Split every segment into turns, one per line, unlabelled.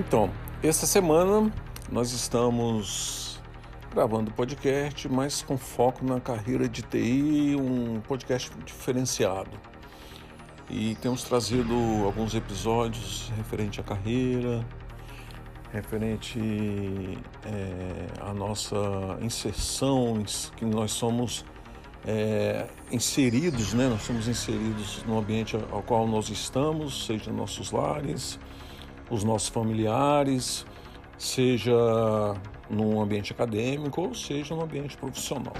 Então, essa semana nós estamos gravando podcast, mas com foco na carreira de TI, um podcast diferenciado. E temos trazido alguns episódios referente à carreira, referente é, à nossa inserção, que nós somos é, inseridos, né? Nós somos inseridos no ambiente ao qual nós estamos, seja nossos lares, os nossos familiares, seja no ambiente acadêmico ou seja no ambiente profissional.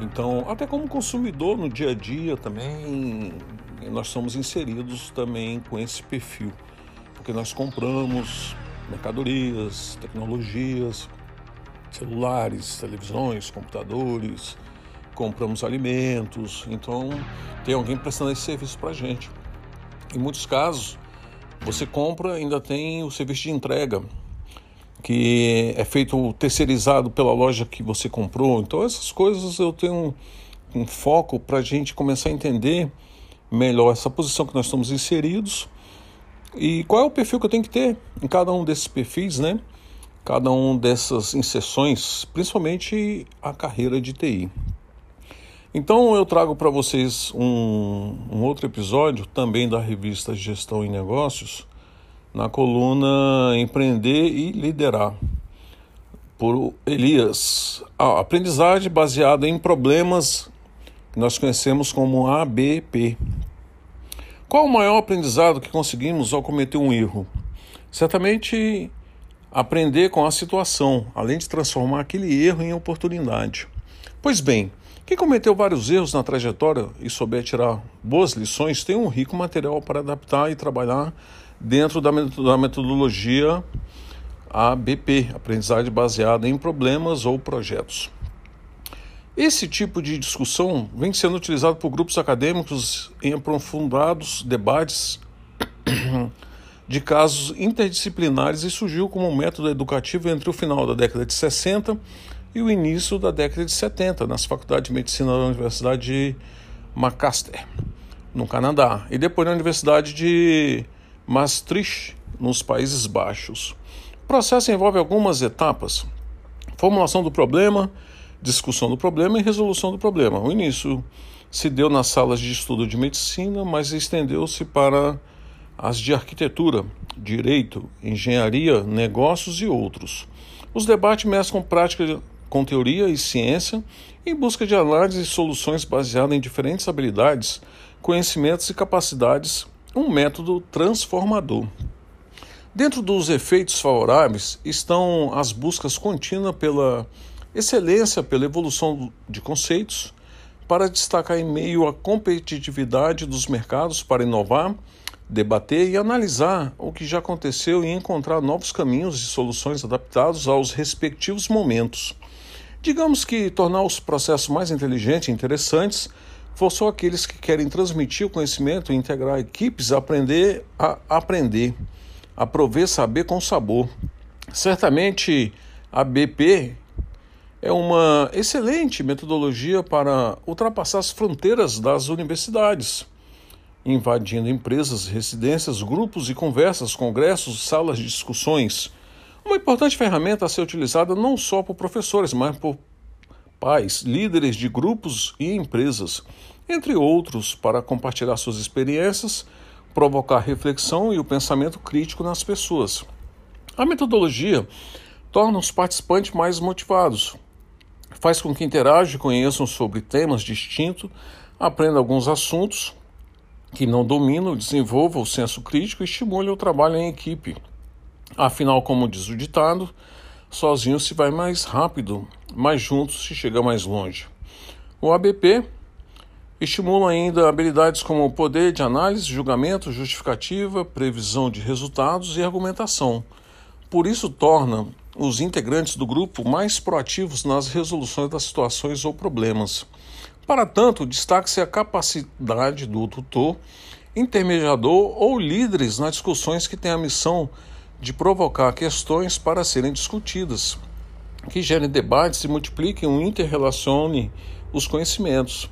Então, até como consumidor no dia a dia também, nós somos inseridos também com esse perfil, porque nós compramos mercadorias, tecnologias, celulares, televisões, computadores, compramos alimentos, então tem alguém prestando esse serviço para gente. Em muitos casos, você compra, ainda tem o serviço de entrega, que é feito terceirizado pela loja que você comprou. Então, essas coisas eu tenho um, um foco para a gente começar a entender melhor essa posição que nós estamos inseridos e qual é o perfil que eu tenho que ter em cada um desses perfis, né? Cada um dessas inserções, principalmente a carreira de TI. Então eu trago para vocês um, um, outro episódio também da revista Gestão e Negócios, na coluna Empreender e Liderar, por Elias. Ah, aprendizagem baseada em problemas que nós conhecemos como ABP. Qual o maior aprendizado que conseguimos ao cometer um erro? Certamente aprender com a situação, além de transformar aquele erro em oportunidade. Pois bem, quem cometeu vários erros na trajetória e souber tirar boas lições tem um rico material para adaptar e trabalhar dentro da metodologia ABP, aprendizagem baseada em problemas ou projetos. Esse tipo de discussão vem sendo utilizado por grupos acadêmicos em aprofundados debates de casos interdisciplinares e surgiu como um método educativo entre o final da década de 60 e o início da década de 70 nas faculdades de medicina da Universidade de Macaster, no Canadá, e depois na Universidade de Maastricht, nos Países Baixos. O processo envolve algumas etapas: formulação do problema, discussão do problema e resolução do problema. O início se deu nas salas de estudo de medicina, mas estendeu-se para as de arquitetura, direito, engenharia, negócios e outros. Os debates mesclam prática com teoria e ciência, em busca de análise e soluções baseadas em diferentes habilidades, conhecimentos e capacidades, um método transformador. Dentro dos efeitos favoráveis estão as buscas contínuas pela excelência, pela evolução de conceitos, para destacar em meio à competitividade dos mercados para inovar, debater e analisar o que já aconteceu e encontrar novos caminhos e soluções adaptados aos respectivos momentos. Digamos que tornar os processos mais inteligentes e interessantes forçou aqueles que querem transmitir o conhecimento e integrar equipes a aprender a aprender, a prover saber com sabor. Certamente a BP é uma excelente metodologia para ultrapassar as fronteiras das universidades, invadindo empresas, residências, grupos e conversas, congressos, salas de discussões uma importante ferramenta a ser utilizada não só por professores, mas por pais, líderes de grupos e empresas, entre outros, para compartilhar suas experiências, provocar reflexão e o pensamento crítico nas pessoas. A metodologia torna os participantes mais motivados, faz com que interajam e conheçam sobre temas distintos, aprendam alguns assuntos que não dominam, desenvolvam o senso crítico e estimulem o trabalho em equipe. Afinal, como diz o ditado, sozinho se vai mais rápido, mas juntos se chega mais longe. O ABP Estimulam ainda habilidades como poder de análise, julgamento, justificativa, previsão de resultados e argumentação. Por isso, torna os integrantes do grupo mais proativos nas resoluções das situações ou problemas. Para tanto, destaque-se a capacidade do tutor, intermediador ou líderes nas discussões que têm a missão de provocar questões para serem discutidas, que gerem debates e multipliquem ou interrelacionem os conhecimentos.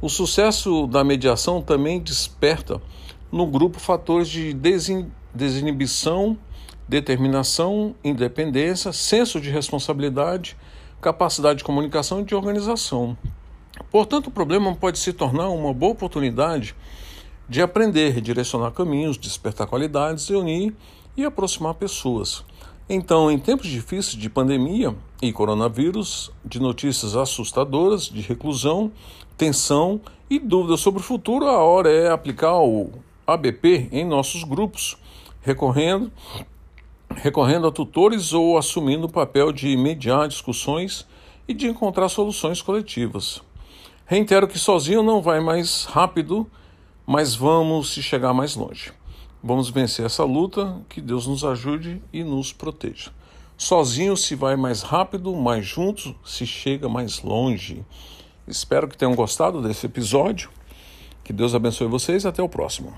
O sucesso da mediação também desperta no grupo fatores de desinibição, determinação, independência, senso de responsabilidade, capacidade de comunicação e de organização. Portanto, o problema pode se tornar uma boa oportunidade de aprender, direcionar caminhos, despertar qualidades, unir e aproximar pessoas. Então, em tempos difíceis de pandemia e coronavírus, de notícias assustadoras, de reclusão, tensão e dúvidas sobre o futuro, a hora é aplicar o ABP em nossos grupos, recorrendo, recorrendo a tutores ou assumindo o papel de mediar discussões e de encontrar soluções coletivas. Reitero que sozinho não vai mais rápido, mas vamos se chegar mais longe. Vamos vencer essa luta, que Deus nos ajude e nos proteja. Sozinho se vai mais rápido, mas juntos se chega mais longe. Espero que tenham gostado desse episódio. Que Deus abençoe vocês até o próximo.